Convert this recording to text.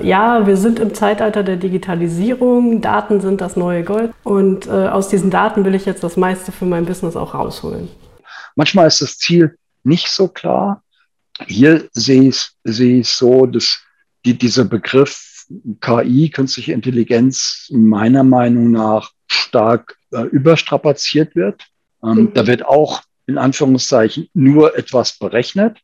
Ja, wir sind im Zeitalter der Digitalisierung. Daten sind das neue Gold. Und äh, aus diesen Daten will ich jetzt das meiste für mein Business auch rausholen. Manchmal ist das Ziel nicht so klar. Hier sehe ich sehe ich so, dass die, dieser Begriff KI, künstliche Intelligenz, meiner Meinung nach stark äh, überstrapaziert wird. Ähm, mhm. Da wird auch in Anführungszeichen nur etwas berechnet.